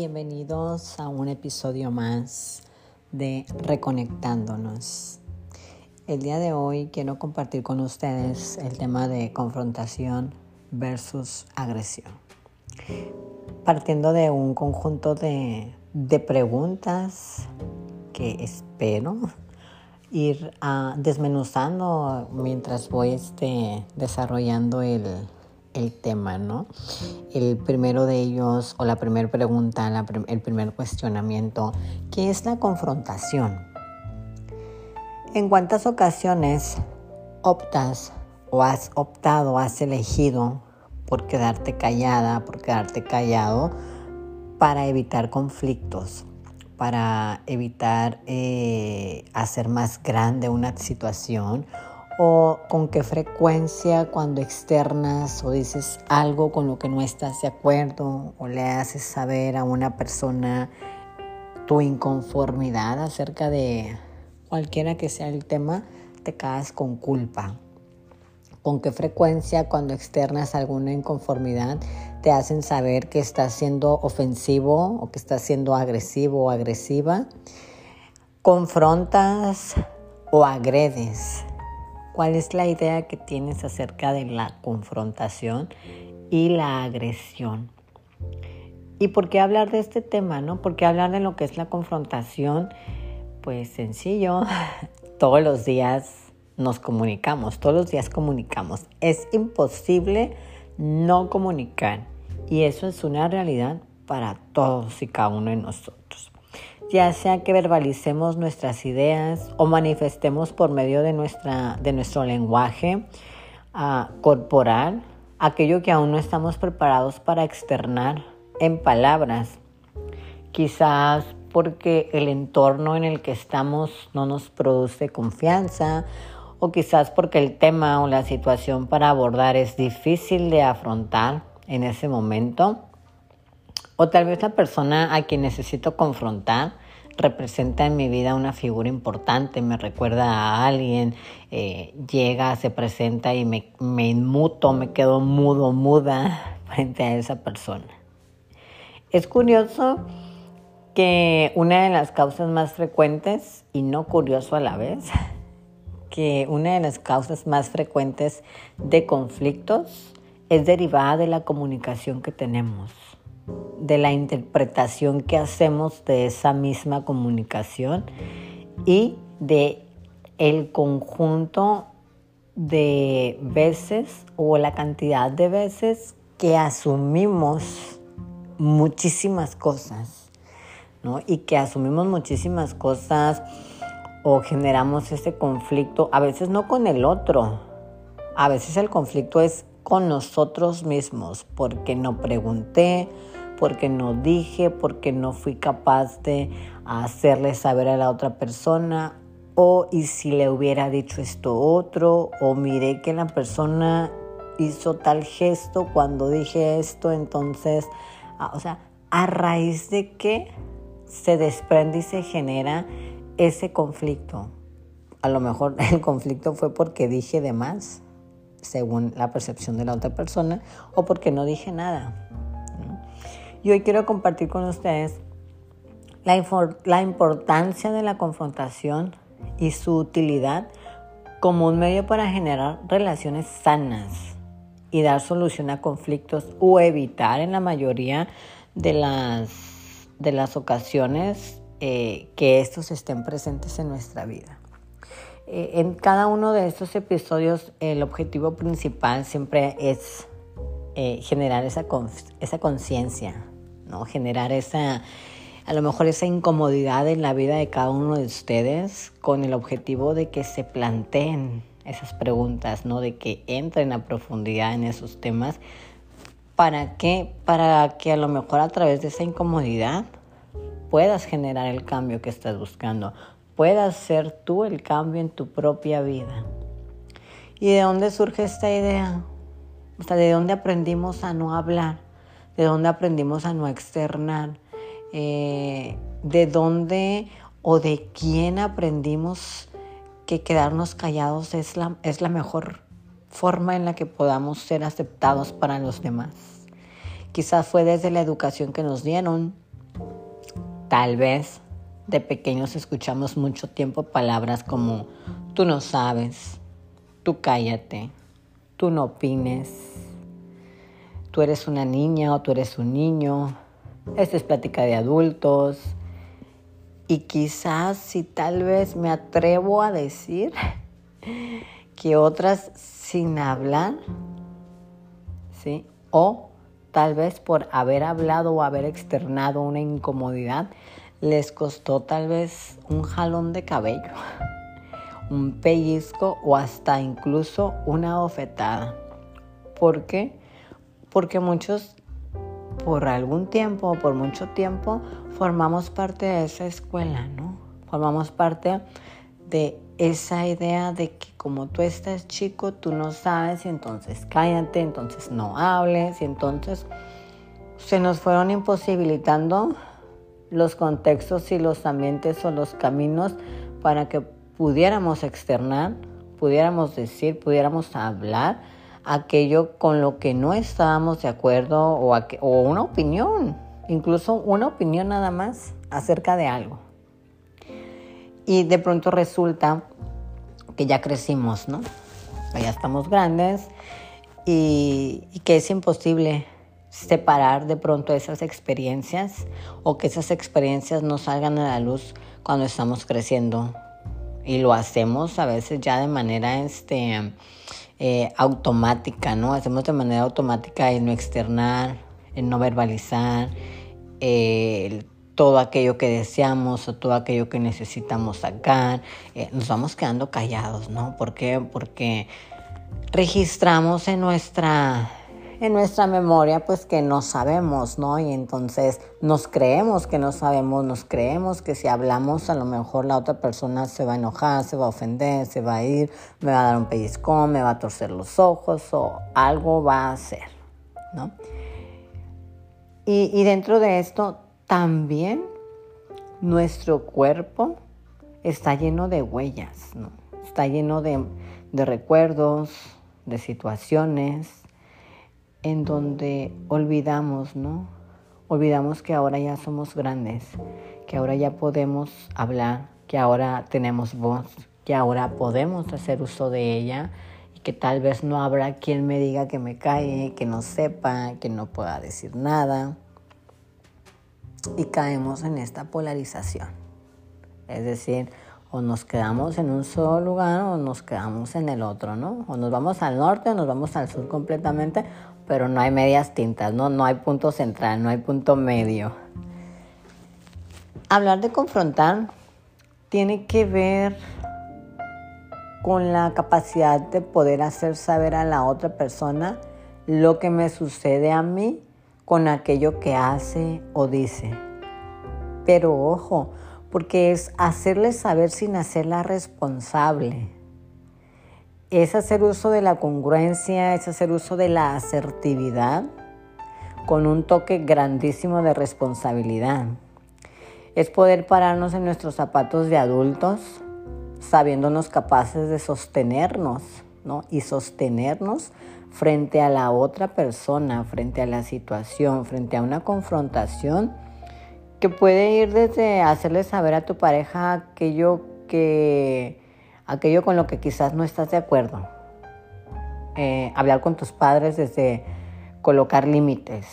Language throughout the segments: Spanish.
Bienvenidos a un episodio más de Reconectándonos. El día de hoy quiero compartir con ustedes el tema de confrontación versus agresión. Partiendo de un conjunto de, preguntas que espero ir ah, desmenuzando mientras voy este, desarrollando el, el tema, ¿no? El primero de ellos, o la primera pregunta, el primer cuestionamiento, ¿qué es la confrontación? ¿En cuántas ocasiones optas o has optado, has elegido por quedarte callada, por quedarte callado para evitar conflictos, para evitar eh, hacer más grande una situación o con qué frecuencia cuando externas o dices algo con lo que no estás de acuerdo o le haces saber a una persona tu inconformidad acerca de cualquiera que sea el tema, te caes con culpa. Con qué frecuencia cuando externas alguna inconformidad te hacen saber que estás siendo ofensivo o que estás siendo agresivo o agresiva. Confrontas o agredes cuál es la idea que tienes acerca de la confrontación y la agresión. ¿Y por qué hablar de este tema, no? ¿Por qué hablar de lo que es la confrontación? Pues sencillo, todos los días nos comunicamos, todos los días comunicamos. Es imposible no comunicar y eso es una realidad para todos y cada uno de nosotros ya sea que verbalicemos nuestras ideas o manifestemos por medio de, nuestra, de nuestro lenguaje ah, corporal aquello que aún no estamos preparados para externar en palabras. Quizás porque el entorno en el que estamos no nos produce confianza o quizás porque el tema o la situación para abordar es difícil de afrontar en ese momento o tal vez la persona a quien necesito confrontar representa en mi vida una figura importante, me recuerda a alguien, eh, llega, se presenta y me, me inmuto, me quedo mudo, muda frente a esa persona. Es curioso que una de las causas más frecuentes, y no curioso a la vez, que una de las causas más frecuentes de conflictos es derivada de la comunicación que tenemos de la interpretación que hacemos de esa misma comunicación y de el conjunto de veces o la cantidad de veces que asumimos muchísimas cosas, ¿no? Y que asumimos muchísimas cosas o generamos ese conflicto, a veces no con el otro, a veces el conflicto es con nosotros mismos, porque no pregunté, porque no dije, porque no fui capaz de hacerle saber a la otra persona, o y si le hubiera dicho esto otro, o miré que la persona hizo tal gesto cuando dije esto, entonces, ah, o sea, a raíz de que se desprende y se genera ese conflicto. A lo mejor el conflicto fue porque dije de más, según la percepción de la otra persona, o porque no dije nada. Y hoy quiero compartir con ustedes la, la importancia de la confrontación y su utilidad como un medio para generar relaciones sanas y dar solución a conflictos o evitar en la mayoría de las, de las ocasiones eh, que estos estén presentes en nuestra vida. Eh, en cada uno de estos episodios el objetivo principal siempre es eh, generar esa, esa conciencia ¿no? Generar esa, a lo mejor esa incomodidad en la vida de cada uno de ustedes con el objetivo de que se planteen esas preguntas, ¿no? De que entren a profundidad en esos temas. ¿Para qué? Para que a lo mejor a través de esa incomodidad puedas generar el cambio que estás buscando. Puedas ser tú el cambio en tu propia vida. ¿Y de dónde surge esta idea? O sea, ¿de dónde aprendimos a no hablar? de dónde aprendimos a no externar, eh, de dónde o de quién aprendimos que quedarnos callados es la, es la mejor forma en la que podamos ser aceptados para los demás. Quizás fue desde la educación que nos dieron, tal vez de pequeños escuchamos mucho tiempo palabras como tú no sabes, tú cállate, tú no opines, tú eres una niña o tú eres un niño, esta es plática de adultos. Y quizás si tal vez me atrevo a decir que otras sin hablar, ¿sí? O tal vez por haber hablado o haber externado una incomodidad, les costó tal vez un jalón de cabello, un pellizco o hasta incluso una ofetada. ¿Por qué? Porque muchos por algún tiempo o por mucho tiempo formamos parte de esa escuela, ¿no? Formamos parte de esa idea de que como tú estás chico, tú no sabes y entonces cállate, entonces no hables y entonces se nos fueron imposibilitando los contextos y los ambientes o los caminos para que pudiéramos externar, pudiéramos decir, pudiéramos hablar aquello con lo que no estábamos de acuerdo o, una opinión, incluso una opinión nada más acerca de algo. Y de pronto resulta que ya crecimos, ¿no? Ya estamos grandes y que es imposible separar de pronto esas experiencias o que esas experiencias no salgan a la luz cuando estamos creciendo. Y lo hacemos a veces ya de manera este, eh, automática, ¿no? Hacemos de manera automática en no externar, en no verbalizar todo aquello que deseamos o todo aquello que necesitamos sacar. Eh, nos vamos quedando callados, ¿no? ¿Por qué? Porque registramos en nuestra en nuestra memoria pues que no sabemos, ¿no? Y entonces nos creemos que no sabemos, nos creemos que si hablamos a lo mejor la otra persona se va a enojar, se va a ofender, se va a ir, me va a dar un pellizcón, me va a torcer los ojos o algo va a hacer, ¿no? Y, dentro de esto también nuestro cuerpo está lleno de huellas, ¿no? Está lleno de, de recuerdos, de situaciones, en donde olvidamos, ¿no? Olvidamos que ahora ya somos grandes, que ahora ya podemos hablar, que ahora tenemos voz, que ahora podemos hacer uso de ella y que tal vez no habrá quien me diga que me cae, que no sepa, que no pueda decir nada. Y caemos en esta polarización. Es decir, o nos quedamos en un solo lugar o nos quedamos en el otro, ¿no? O nos vamos al norte o nos vamos al sur completamente pero no hay medias tintas, ¿no? No hay punto central, no hay punto medio. Hablar de confrontar tiene que ver con la capacidad de poder hacer saber a la otra persona lo que me sucede a mí con aquello que hace o dice. Pero ojo, porque es hacerle saber sin hacerla responsable es hacer uso de la congruencia, es hacer uso de la asertividad con un toque grandísimo de responsabilidad. Es poder pararnos en nuestros zapatos de adultos, sabiéndonos capaces de sostenernos, ¿no? Y sostenernos frente a la otra persona, frente a la situación, frente a una confrontación que puede ir desde hacerle saber a tu pareja aquello que aquello con lo que quizás no estás de acuerdo. Eh, hablar con tus padres desde colocar límites,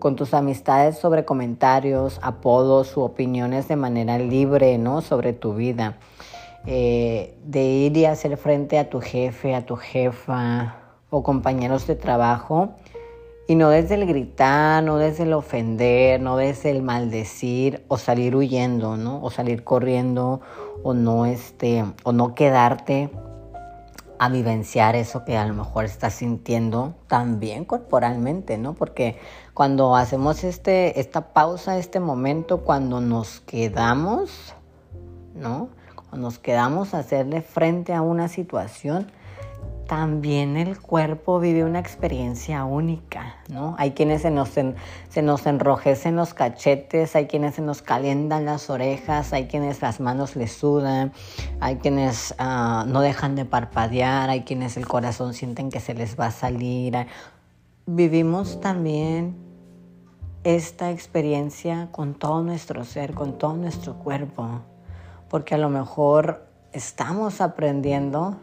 con tus amistades sobre comentarios, apodos u opiniones de manera libre, ¿no? Sobre tu vida. Eh, de ir y hacer frente a tu jefe, a tu jefa o compañeros de trabajo y no desde el gritar, no desde el ofender, no desde el maldecir o salir huyendo, ¿no? O salir corriendo o no este o no quedarte a vivenciar eso que a lo mejor estás sintiendo también corporalmente, ¿no? Porque cuando hacemos este esta pausa, este momento cuando nos quedamos, ¿no? Cuando nos quedamos a hacerle frente a una situación, también el cuerpo vive una experiencia única, ¿no? Hay quienes se nos, se nos enrojecen los cachetes, hay quienes se nos calientan las orejas, hay quienes las manos les sudan, hay quienes ah, no dejan de parpadear, hay quienes el corazón sienten que se les va a salir. Vivimos también esta experiencia con todo nuestro ser, con todo nuestro cuerpo, porque a lo mejor estamos aprendiendo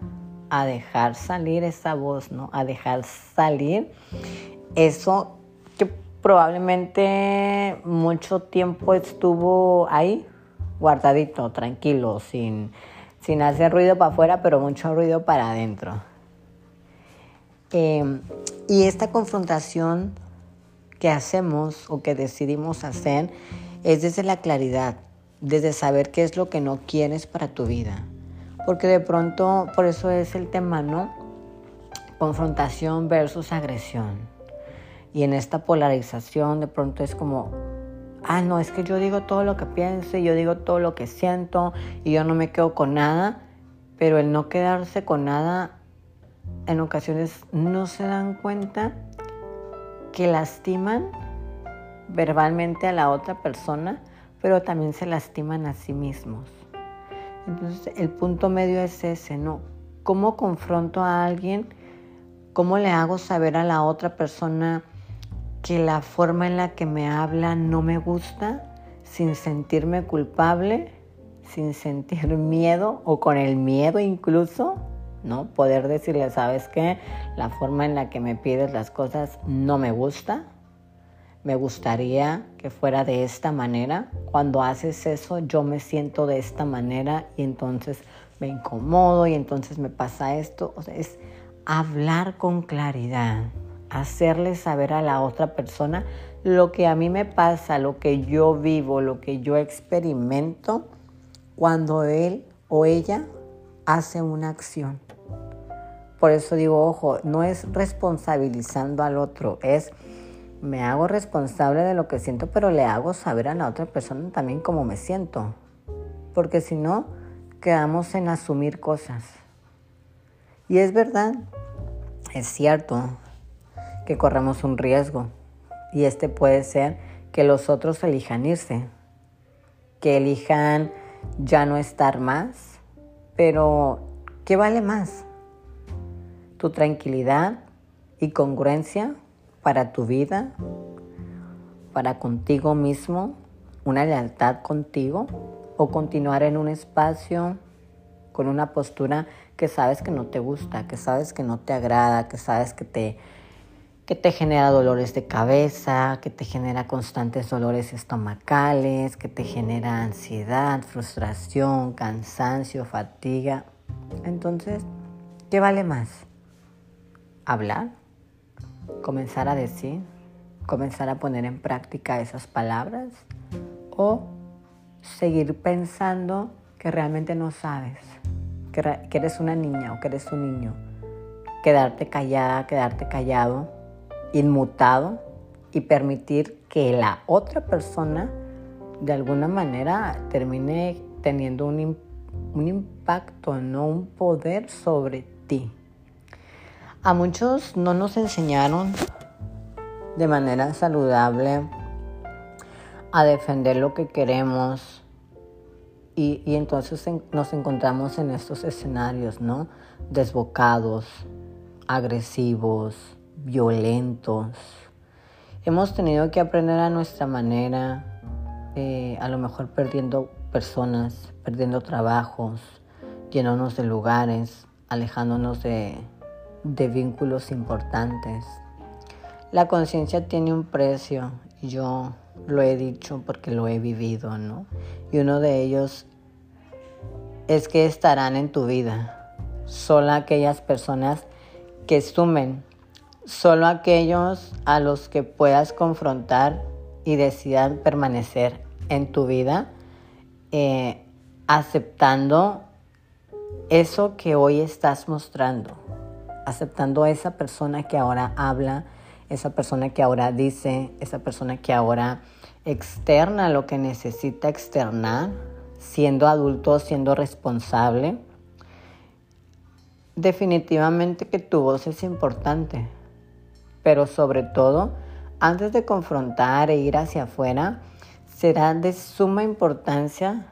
a dejar salir esa voz, ¿no? A dejar salir eso que probablemente mucho tiempo estuvo ahí, guardadito, tranquilo, sin, sin hacer ruido para afuera, pero mucho ruido para adentro. Em, y esta confrontación que hacemos o que decidimos hacer es desde la claridad, desde saber qué es lo que no quieres para tu vida. Porque de pronto, por eso es el tema, ¿no? Confrontación versus agresión. Y en esta polarización de pronto es como, ah, no, es que yo digo todo lo que pienso, yo digo todo lo que siento y yo no me quedo con nada, pero el no quedarse con nada en ocasiones no se dan cuenta que lastiman verbalmente a la otra persona, pero también se lastiman a sí mismos. Entonces el punto medio es ese, ¿no? ¿Cómo confronto a alguien? ¿Cómo le hago saber a la otra persona que la forma en la que me habla no me gusta sin sentirme culpable, sin sentir miedo o con el miedo incluso? ¿no? Poder decirle, ¿sabes qué? La forma en la que me pides las cosas no me gusta. Me gustaría que fuera de esta manera. Cuando haces eso, yo me siento de esta manera y entonces me incomodo y entonces me pasa esto. Es hablar con claridad, hacerle saber a la otra persona lo que a mí me pasa, lo que yo vivo, lo que yo experimento cuando él o ella hace una acción. Por eso digo, ojo, no es responsabilizando al otro, es me hago responsable de lo que siento, pero le hago saber a la otra persona también cómo me siento. Porque si no, quedamos en asumir cosas. Y es verdad, es cierto que corremos un riesgo. Y este puede ser que los otros elijan irse, que elijan ya no estar más. Pero, ¿qué vale más? tu tranquilidad y congruencia para tu vida, para contigo mismo, una lealtad contigo o continuar en un espacio con una postura que sabes que no te gusta, que sabes que no te agrada, que sabes que te, que te genera dolores de cabeza, que te genera constantes dolores estomacales, que te genera ansiedad, frustración, cansancio, fatiga. Entonces, ¿qué vale más? hablar, comenzar a decir, comenzar a poner en práctica esas palabras o seguir pensando que realmente no sabes, que, eres una niña o que eres un niño, quedarte callada, quedarte callado, inmutado y permitir que la otra persona de alguna manera termine teniendo un, un impacto, no un poder sobre ti. A muchos no nos enseñaron de manera saludable a defender lo que queremos y, entonces nos encontramos en estos escenarios, ¿no? Desbocados, agresivos, violentos. Hemos tenido que aprender a nuestra manera, eh, a lo mejor perdiendo personas, perdiendo trabajos, llenándonos de lugares, alejándonos de, de vínculos importantes. La conciencia tiene un precio, yo lo he dicho porque lo he vivido, ¿no? Y uno de ellos es que estarán en tu vida solo aquellas personas que sumen, solo aquellos a los que puedas confrontar y decidan permanecer en tu vida, eh, aceptando eso que hoy estás mostrando aceptando a esa persona que ahora habla, esa persona que ahora dice, esa persona que ahora externa lo que necesita externar, siendo adulto, siendo responsable. Definitivamente que tu voz es importante, pero sobre todo, antes de confrontar e ir hacia afuera, será de suma importancia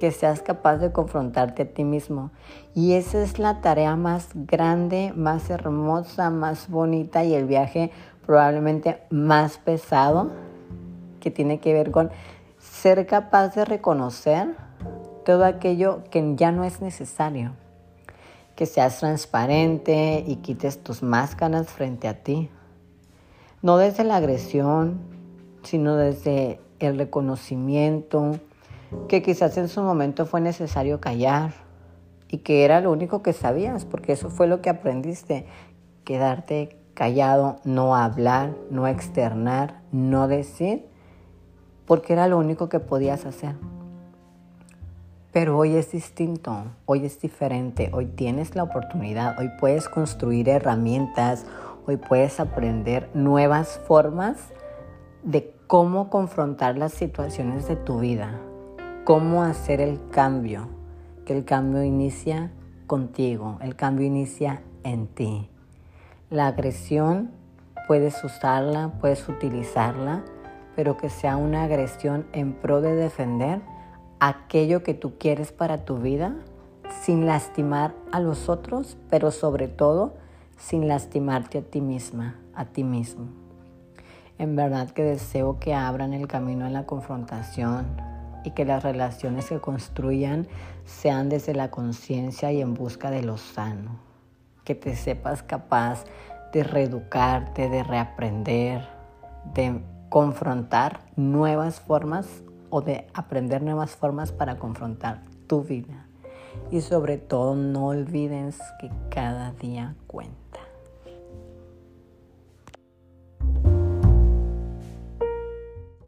que seas capaz de confrontarte a ti mismo. Y esa es la tarea más grande, más hermosa, más bonita y el viaje probablemente más pesado que tiene que ver con ser capaz de reconocer todo aquello que ya no es necesario. Que seas transparente y quites tus máscaras frente a ti. No desde la agresión, sino desde el reconocimiento, que quizás en su momento fue necesario callar y que era lo único que sabías, porque eso fue lo que aprendiste, quedarte callado, no hablar, no externar, no decir, porque era lo único que podías hacer. Pero hoy es distinto, hoy es diferente, hoy tienes la oportunidad, hoy puedes construir herramientas, hoy puedes aprender nuevas formas de cómo confrontar las situaciones de tu vida, cómo hacer el cambio, que el cambio inicia contigo, el cambio inicia en ti. La agresión puedes usarla, puedes utilizarla, pero que sea una agresión en pro de defender aquello que tú quieres para tu vida sin lastimar a los otros, pero sobre todo sin lastimarte a ti misma, a ti mismo. En verdad que deseo que abran el camino a la confrontación, y que las relaciones que construyan sean desde la conciencia y en busca de lo sano. Que te sepas capaz de reeducarte, de reaprender, de confrontar nuevas formas o de aprender nuevas formas para confrontar tu vida. Y sobre todo no olvides que cada día cuenta.